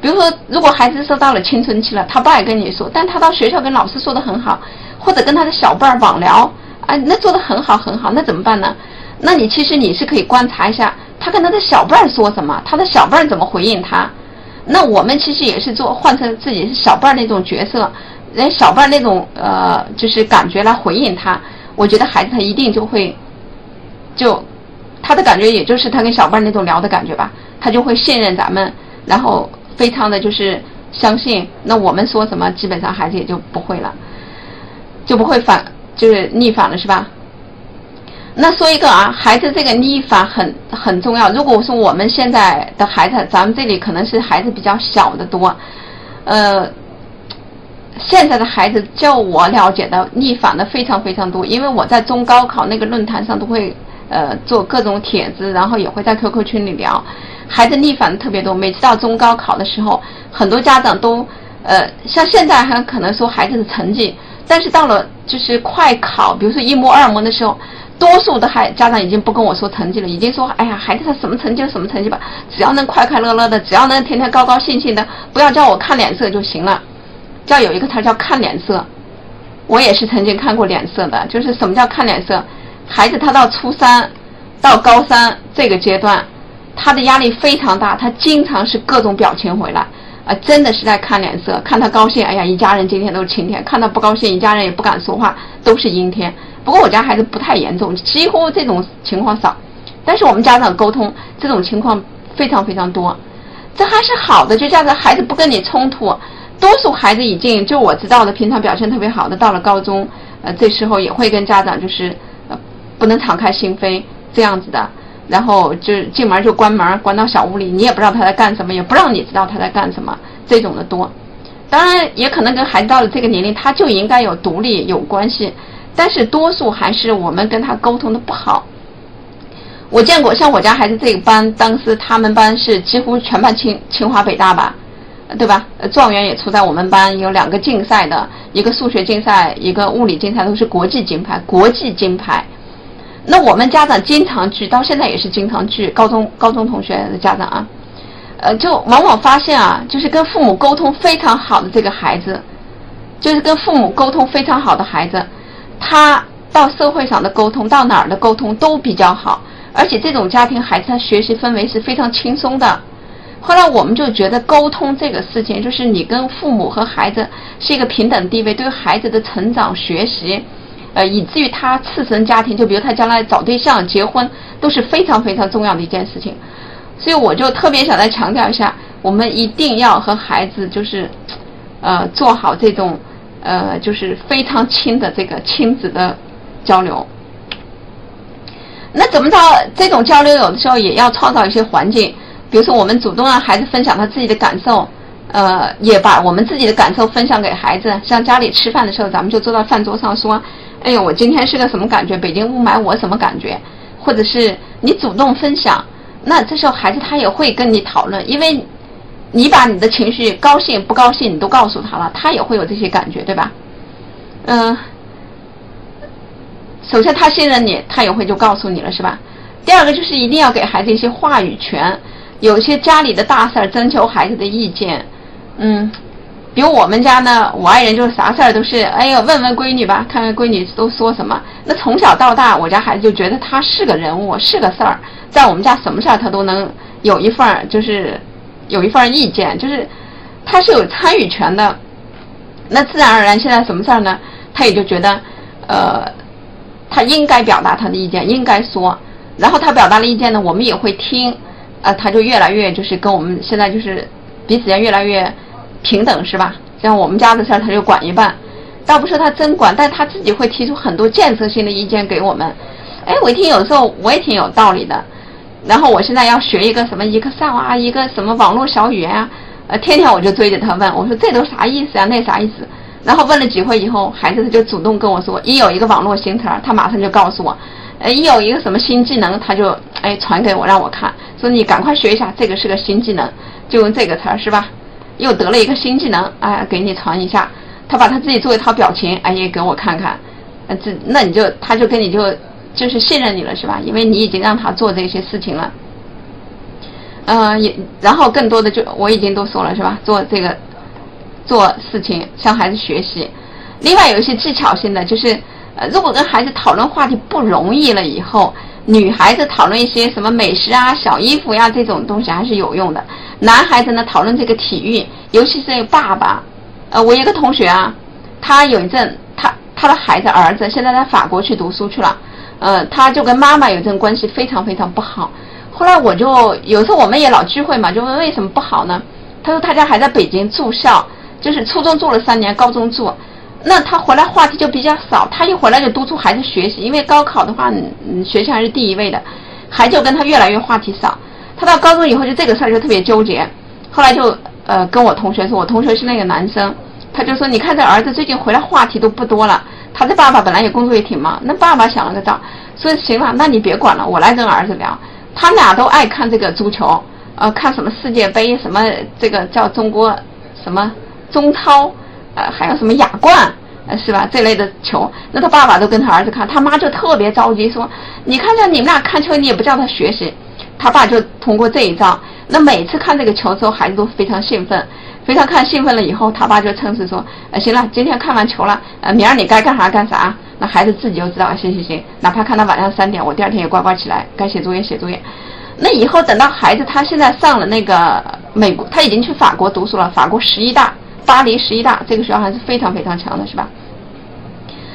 比如说，如果孩子说到了青春期了，他不爱跟你说，但他到学校跟老师说的很好，或者跟他的小伴儿网聊，啊，那做的很好很好，那怎么办呢？那你其实你是可以观察一下他跟他的小伴儿说什么，他的小伴儿怎么回应他。那我们其实也是做换成自己是小伴儿那种角色，人小伴儿那种呃，就是感觉来回应他。我觉得孩子他一定就会，就他的感觉也就是他跟小伴儿那种聊的感觉吧，他就会信任咱们，然后非常的就是相信。那我们说什么，基本上孩子也就不会了，就不会反就是逆反了，是吧？那说一个啊，孩子这个逆反很很重要。如果说我们现在的孩子，咱们这里可能是孩子比较小的多，呃。现在的孩子，叫我了解的逆反的非常非常多，因为我在中高考那个论坛上都会呃做各种帖子，然后也会在 QQ 群里聊，孩子逆反的特别多。每次到中高考的时候，很多家长都呃像现在还可能说孩子的成绩，但是到了就是快考，比如说一模二模的时候，多数的孩家长已经不跟我说成绩了，已经说哎呀孩子他什么成绩什么成绩吧，只要能快快乐乐的，只要能天天高高兴兴的，不要叫我看脸色就行了。叫有一个词叫看脸色，我也是曾经看过脸色的。就是什么叫看脸色？孩子他到初三到高三这个阶段，他的压力非常大，他经常是各种表情回来，真的是在看脸色，看他高兴，哎呀，一家人今天都是晴天；看他不高兴，一家人也不敢说话，都是阴天。不过我家孩子不太严重，几乎这种情况少，但是我们家长沟通这种情况非常非常多，这还是好的，就这样子孩子不跟你冲突。多数孩子已经就我知道的，平常表现特别好的，到了高中，呃，这时候也会跟家长就是呃，不能敞开心扉这样子的，然后就进门就关门，关到小屋里，你也不知道他在干什么，也不让你知道他在干什么，这种的多。当然也可能跟孩子到了这个年龄，他就应该有独立有关系。但是多数还是我们跟他沟通的不好。我见过像我家孩子这个班，当时他们班是几乎全班清清华北大吧，对吧？状元也出在我们班，有两个竞赛的，一个数学竞赛，一个物理竞赛，都是国际金牌，国际金牌。那我们家长经常聚，到现在也是经常聚，高中高中同学的家长啊，呃，就往往发现啊，就是跟父母沟通非常好的这个孩子，就是跟父母沟通非常好的孩子。他到社会上的沟通，到哪儿的沟通都比较好，而且这种家庭孩子他学习氛围是非常轻松的。后来我们就觉得沟通这个事情，就是你跟父母和孩子是一个平等地位，对于孩子的成长学习，呃，以至于他次生家庭，就比如他将来找对象、结婚，都是非常非常重要的一件事情。所以我就特别想再强调一下，我们一定要和孩子就是，呃，做好这种。呃，就是非常亲的这个亲子的交流。那怎么着？这种交流有的时候也要创造一些环境，比如说我们主动让孩子分享他自己的感受，呃，也把我们自己的感受分享给孩子。像家里吃饭的时候，咱们就坐到饭桌上说：“哎呦，我今天是个什么感觉？北京雾霾我什么感觉？”或者是你主动分享，那这时候孩子他也会跟你讨论，因为。你把你的情绪高兴不高兴你都告诉他了，他也会有这些感觉，对吧？嗯，首先他信任你，他也会就告诉你了，是吧？第二个就是一定要给孩子一些话语权，有些家里的大事儿征求孩子的意见，嗯，比如我们家呢，我爱人就是啥事儿都是，哎呦，问问闺女吧，看看闺女都说什么。那从小到大，我家孩子就觉得他是个人物，是个事儿，在我们家什么事儿他都能有一份儿，就是。有一份儿意见，就是他是有参与权的，那自然而然，现在什么事儿呢？他也就觉得，呃，他应该表达他的意见，应该说，然后他表达了意见呢，我们也会听，呃，他就越来越就是跟我们现在就是彼此间越来越平等，是吧？像我们家的事儿，他就管一半，倒不是他真管，但他自己会提出很多建设性的意见给我们。哎，我一听，有时候我也挺有道理的。然后我现在要学一个什么 Excel 啊，一个什么网络小语言啊，呃，天天我就追着他问，我说这都啥意思啊？那啥意思？然后问了几回以后，孩子他就主动跟我说，一有一个网络新词儿，他马上就告诉我，呃，一有一个什么新技能，他就哎传给我让我看，说你赶快学一下，这个是个新技能，就用这个词儿是吧？又得了一个新技能，哎，给你传一下，他把他自己做一套表情，哎也给我看看，呃，这那你就他就跟你就。就是信任你了，是吧？因为你已经让他做这些事情了，呃，也然后更多的就我已经都说了，是吧？做这个做事情向孩子学习。另外有一些技巧性的，就是呃，如果跟孩子讨论话题不容易了以后，女孩子讨论一些什么美食啊、小衣服呀这种东西还是有用的。男孩子呢，讨论这个体育，尤其是爸爸。呃，我一个同学啊，他有一阵他他的孩子儿子现在在法国去读书去了。呃，他就跟妈妈有这种关系非常非常不好。后来我就有时候我们也老聚会嘛，就问为什么不好呢？他说他家还在北京住校，就是初中住了三年，高中住。那他回来话题就比较少，他一回来就督促孩子学习，因为高考的话，嗯，学习还是第一位的，孩子就跟他越来越话题少。他到高中以后就这个事儿就特别纠结。后来就呃跟我同学说，我同学是那个男生，他就说你看这儿子最近回来话题都不多了。他的爸爸本来也工作也挺忙，那爸爸想了个招，说行了，那你别管了，我来跟儿子聊。他们俩都爱看这个足球，呃，看什么世界杯，什么这个叫中国什么中超，呃，还有什么亚冠，呃，是吧？这类的球，那他爸爸都跟他儿子看，他妈就特别着急，说你看着你们俩看球，你也不叫他学习。他爸就通过这一招，那每次看这个球之后，孩子都非常兴奋。非常看兴奋了以后，他爸就称是说：“呃，行了，今天看完球了，呃，明儿你该干啥干啥。”那孩子自己就知道，行行行，哪怕看到晚上三点，我第二天也乖乖起来，该写作业写作业。那以后等到孩子他现在上了那个美国，他已经去法国读书了，法国十一大，巴黎十一大，这个学校还是非常非常强的，是吧？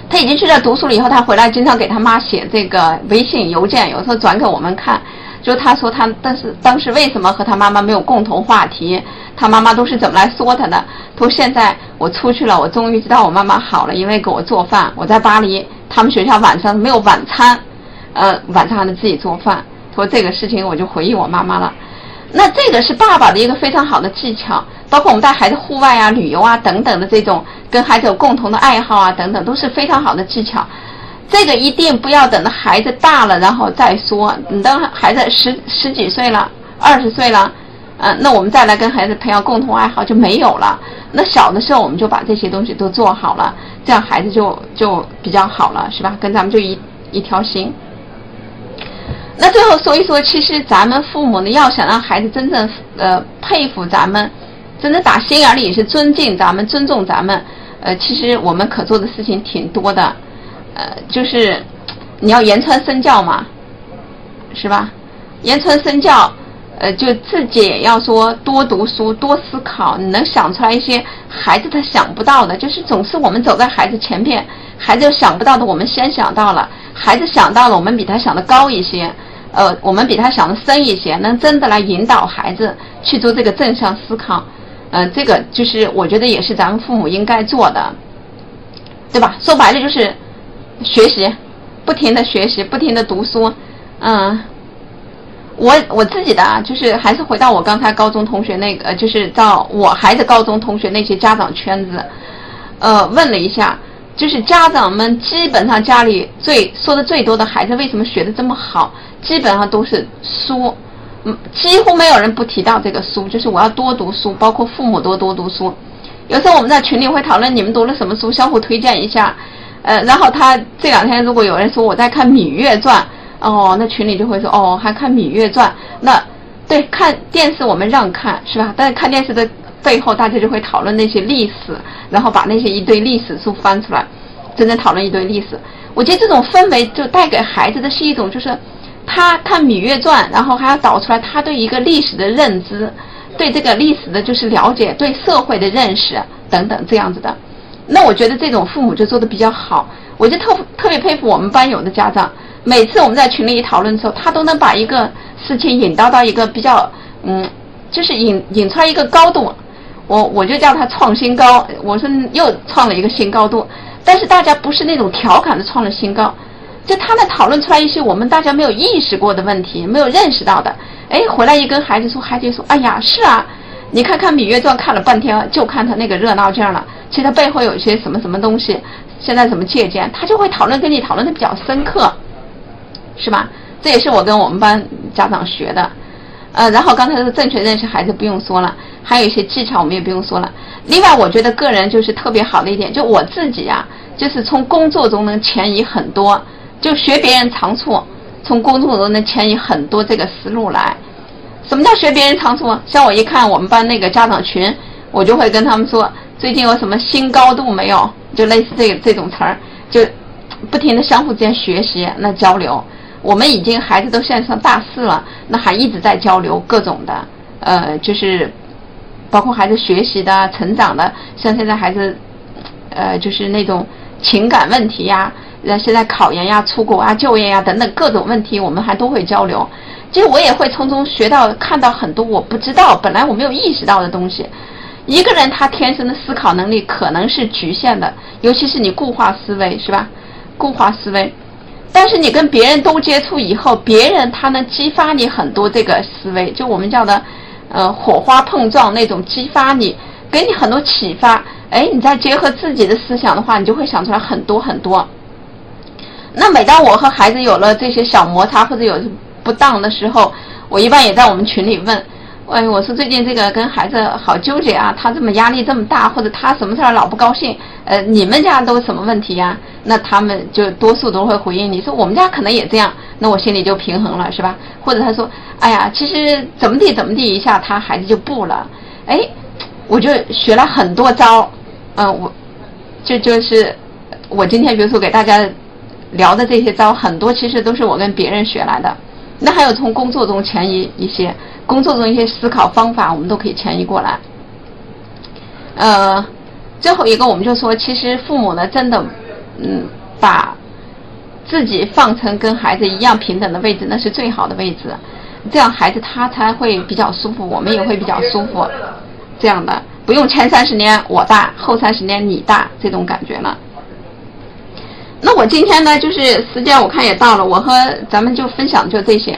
他已经去那读书了以后，他回来经常给他妈写这个微信邮件，有时候转给我们看。就他说他，但是当时为什么和他妈妈没有共同话题？他妈妈都是怎么来说他的？他说现在我出去了，我终于知道我妈妈好了，因为给我做饭。我在巴黎，他们学校晚上没有晚餐，呃，晚上还得自己做饭。他说这个事情我就回忆我妈妈了。那这个是爸爸的一个非常好的技巧，包括我们带孩子户外啊、旅游啊等等的这种，跟孩子有共同的爱好啊等等，都是非常好的技巧。这个一定不要等到孩子大了然后再说，你等孩子十十几岁了、二十岁了，嗯，那我们再来跟孩子培养共同爱好就没有了。那小的时候我们就把这些东西都做好了，这样孩子就就比较好了，是吧？跟咱们就一一条心。那最后说一说，其实咱们父母呢，要想让孩子真正呃佩服咱们，真正打心眼里也是尊敬咱们、尊重咱们，呃，其实我们可做的事情挺多的。呃，就是你要言传身教嘛，是吧？言传身教，呃，就自己也要说多读书、多思考，你能想出来一些孩子他想不到的。就是总是我们走在孩子前面，孩子想不到的我们先想到了，孩子想到了我们比他想的高一些，呃，我们比他想的深一些，能真的来引导孩子去做这个正向思考。呃，这个就是我觉得也是咱们父母应该做的，对吧？说白了就是。学习，不停的学习，不停的读书，嗯，我我自己的啊，就是还是回到我刚才高中同学那个，就是到我孩子高中同学那些家长圈子，呃，问了一下，就是家长们基本上家里最说的最多的孩子为什么学的这么好，基本上都是书，嗯，几乎没有人不提到这个书，就是我要多读书，包括父母多多读书，有时候我们在群里会讨论你们读了什么书，相互推荐一下。呃，然后他这两天如果有人说我在看《芈月传》，哦，那群里就会说哦，还看《芈月传》。那对看电视我们让看是吧？但是看电视的背后，大家就会讨论那些历史，然后把那些一堆历史书翻出来，真正讨论一堆历史。我觉得这种氛围就带给孩子的是一种，就是他看《芈月传》，然后还要导出来他对一个历史的认知，对这个历史的就是了解，对社会的认识等等这样子的。那我觉得这种父母就做的比较好，我就特特别佩服我们班有的家长，每次我们在群里一讨论的时候，他都能把一个事情引导到一个比较，嗯，就是引引出来一个高度，我我就叫他创新高，我说又创了一个新高度，但是大家不是那种调侃的创了新高，就他能讨论出来一些我们大家没有意识过的问题，没有认识到的，哎，回来一跟孩子说，孩子说，哎呀，是啊。你看看《芈月传》，看了半天，就看他那个热闹劲儿了。其实他背后有一些什么什么东西，现在怎么借鉴，他就会讨论，跟你讨论的比较深刻，是吧？这也是我跟我们班家长学的。呃，然后刚才是正确认识孩子不用说了，还有一些技巧我们也不用说了。另外，我觉得个人就是特别好的一点，就我自己呀，就是从工作中能迁移很多，就学别人长处，从工作中能迁移很多这个思路来。什么叫学别人长处？像我一看我们班那个家长群，我就会跟他们说，最近有什么新高度没有？就类似这这种词儿，就不停的相互之间学习，那交流。我们已经孩子都现在上大四了，那还一直在交流各种的，呃，就是包括孩子学习的、成长的，像现在孩子，呃，就是那种情感问题呀，那现在考研呀、出国啊、就业呀等等各种问题，我们还都会交流。其实我也会从中学到、看到很多我不知道、本来我没有意识到的东西。一个人他天生的思考能力可能是局限的，尤其是你固化思维，是吧？固化思维。但是你跟别人都接触以后，别人他能激发你很多这个思维，就我们叫的，呃，火花碰撞那种激发你，给你很多启发。哎，你再结合自己的思想的话，你就会想出来很多很多。那每当我和孩子有了这些小摩擦或者有。不当的时候，我一般也在我们群里问，哎，我说最近这个跟孩子好纠结啊，他这么压力这么大，或者他什么事儿老不高兴，呃，你们家都什么问题呀？那他们就多数都会回应你说我们家可能也这样，那我心里就平衡了，是吧？或者他说，哎呀，其实怎么地怎么地一下，他孩子就不了，哎，我就学了很多招，嗯，我，就就是我今天比如说给大家聊的这些招，很多其实都是我跟别人学来的。那还有从工作中迁移一些，工作中一些思考方法，我们都可以迁移过来。呃，最后一个我们就说，其实父母呢，真的，嗯，把自己放成跟孩子一样平等的位置，那是最好的位置。这样孩子他才会比较舒服，我们也会比较舒服。这样的，不用前三十年我大，后三十年你大这种感觉了。那我今天呢，就是时间我看也到了，我和咱们就分享就这些。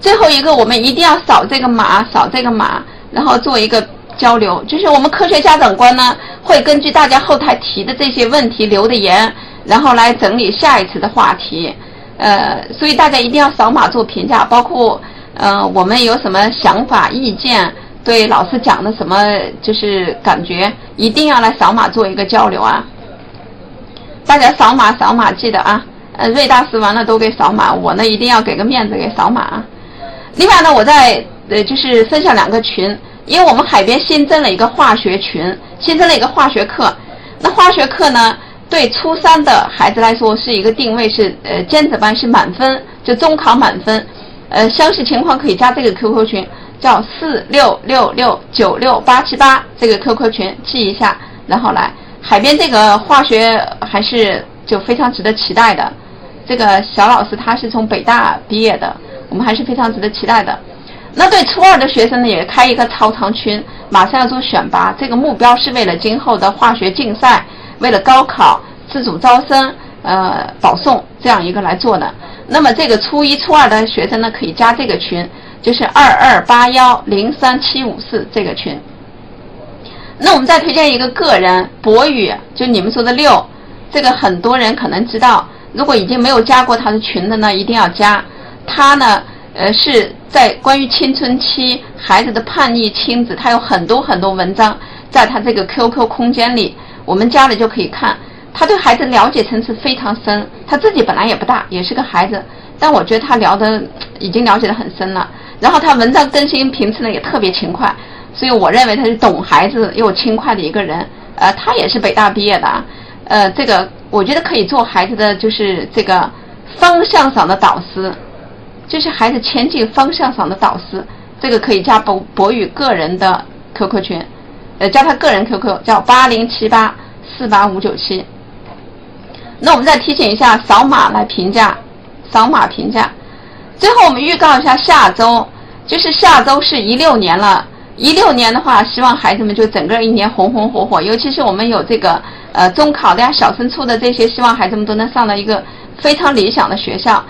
最后一个，我们一定要扫这个码，扫这个码，然后做一个交流。就是我们科学家长观呢，会根据大家后台提的这些问题留的言，然后来整理下一次的话题。呃，所以大家一定要扫码做评价，包括呃我们有什么想法意见，对老师讲的什么就是感觉，一定要来扫码做一个交流啊。大家扫码扫码，记得啊！呃，瑞大师完了都给扫码，我呢一定要给个面子给扫码啊。另外呢，我在呃就是分享两个群，因为我们海边新增了一个化学群，新增了一个化学课。那化学课呢，对初三的孩子来说是一个定位是呃尖子班是满分，就中考满分。呃，详细情况可以加这个 QQ 群，叫四六六六九六八七八这个 QQ 群记一下，然后来。海边这个化学还是就非常值得期待的。这个小老师他是从北大毕业的，我们还是非常值得期待的。那对初二的学生呢，也开一个超长群，马上要做选拔。这个目标是为了今后的化学竞赛，为了高考自主招生、呃保送这样一个来做的。那么这个初一、初二的学生呢，可以加这个群，就是二二八幺零三七五四这个群。那我们再推荐一个个人博宇，就你们说的六，这个很多人可能知道。如果已经没有加过他的群的呢，一定要加。他呢，呃，是在关于青春期孩子的叛逆亲子，他有很多很多文章，在他这个 QQ 空间里，我们加了就可以看。他对孩子了解层次非常深，他自己本来也不大，也是个孩子，但我觉得他聊的已经了解的很深了。然后他文章更新频次呢也特别勤快。所以我认为他是懂孩子又轻快的一个人，呃，他也是北大毕业的，呃，这个我觉得可以做孩子的就是这个方向上的导师，就是孩子前进方向上的导师，这个可以加博博宇个人的 QQ 群，呃，加他个人 QQ 叫八零七八四八五九七。那我们再提醒一下，扫码来评价，扫码评价。最后我们预告一下下周，就是下周是一六年了。一六年的话，希望孩子们就整个一年红红火火，尤其是我们有这个呃中考的呀、小升初的这些，希望孩子们都能上到一个非常理想的学校。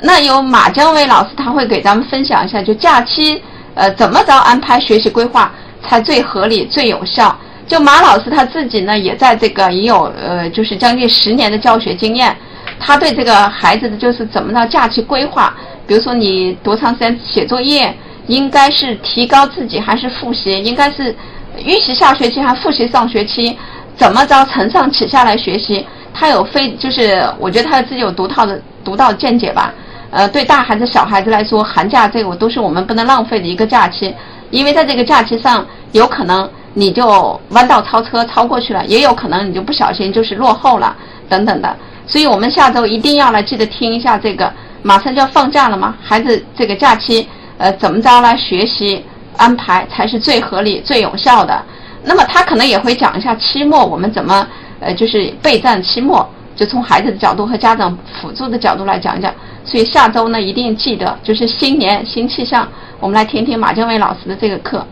那有马江伟老师，他会给咱们分享一下，就假期呃怎么着安排学习规划才最合理、最有效。就马老师他自己呢，也在这个也有呃就是将近十年的教学经验，他对这个孩子的就是怎么着假期规划，比如说你多长时间写作业。应该是提高自己还是复习？应该是预习下学期还复习上学期？怎么着承上启下来学习？他有非就是我觉得他自己有独到的独到见解吧。呃，对大孩子小孩子来说，寒假这个都是我们不能浪费的一个假期，因为在这个假期上，有可能你就弯道超车超过去了，也有可能你就不小心就是落后了等等的。所以我们下周一定要来记得听一下这个，马上就要放假了嘛，孩子这个假期。呃，怎么着来学习安排才是最合理、最有效的？那么他可能也会讲一下期末我们怎么呃，就是备战期末，就从孩子的角度和家长辅助的角度来讲一讲。所以下周呢，一定记得就是新年新气象，我们来听听马建伟老师的这个课。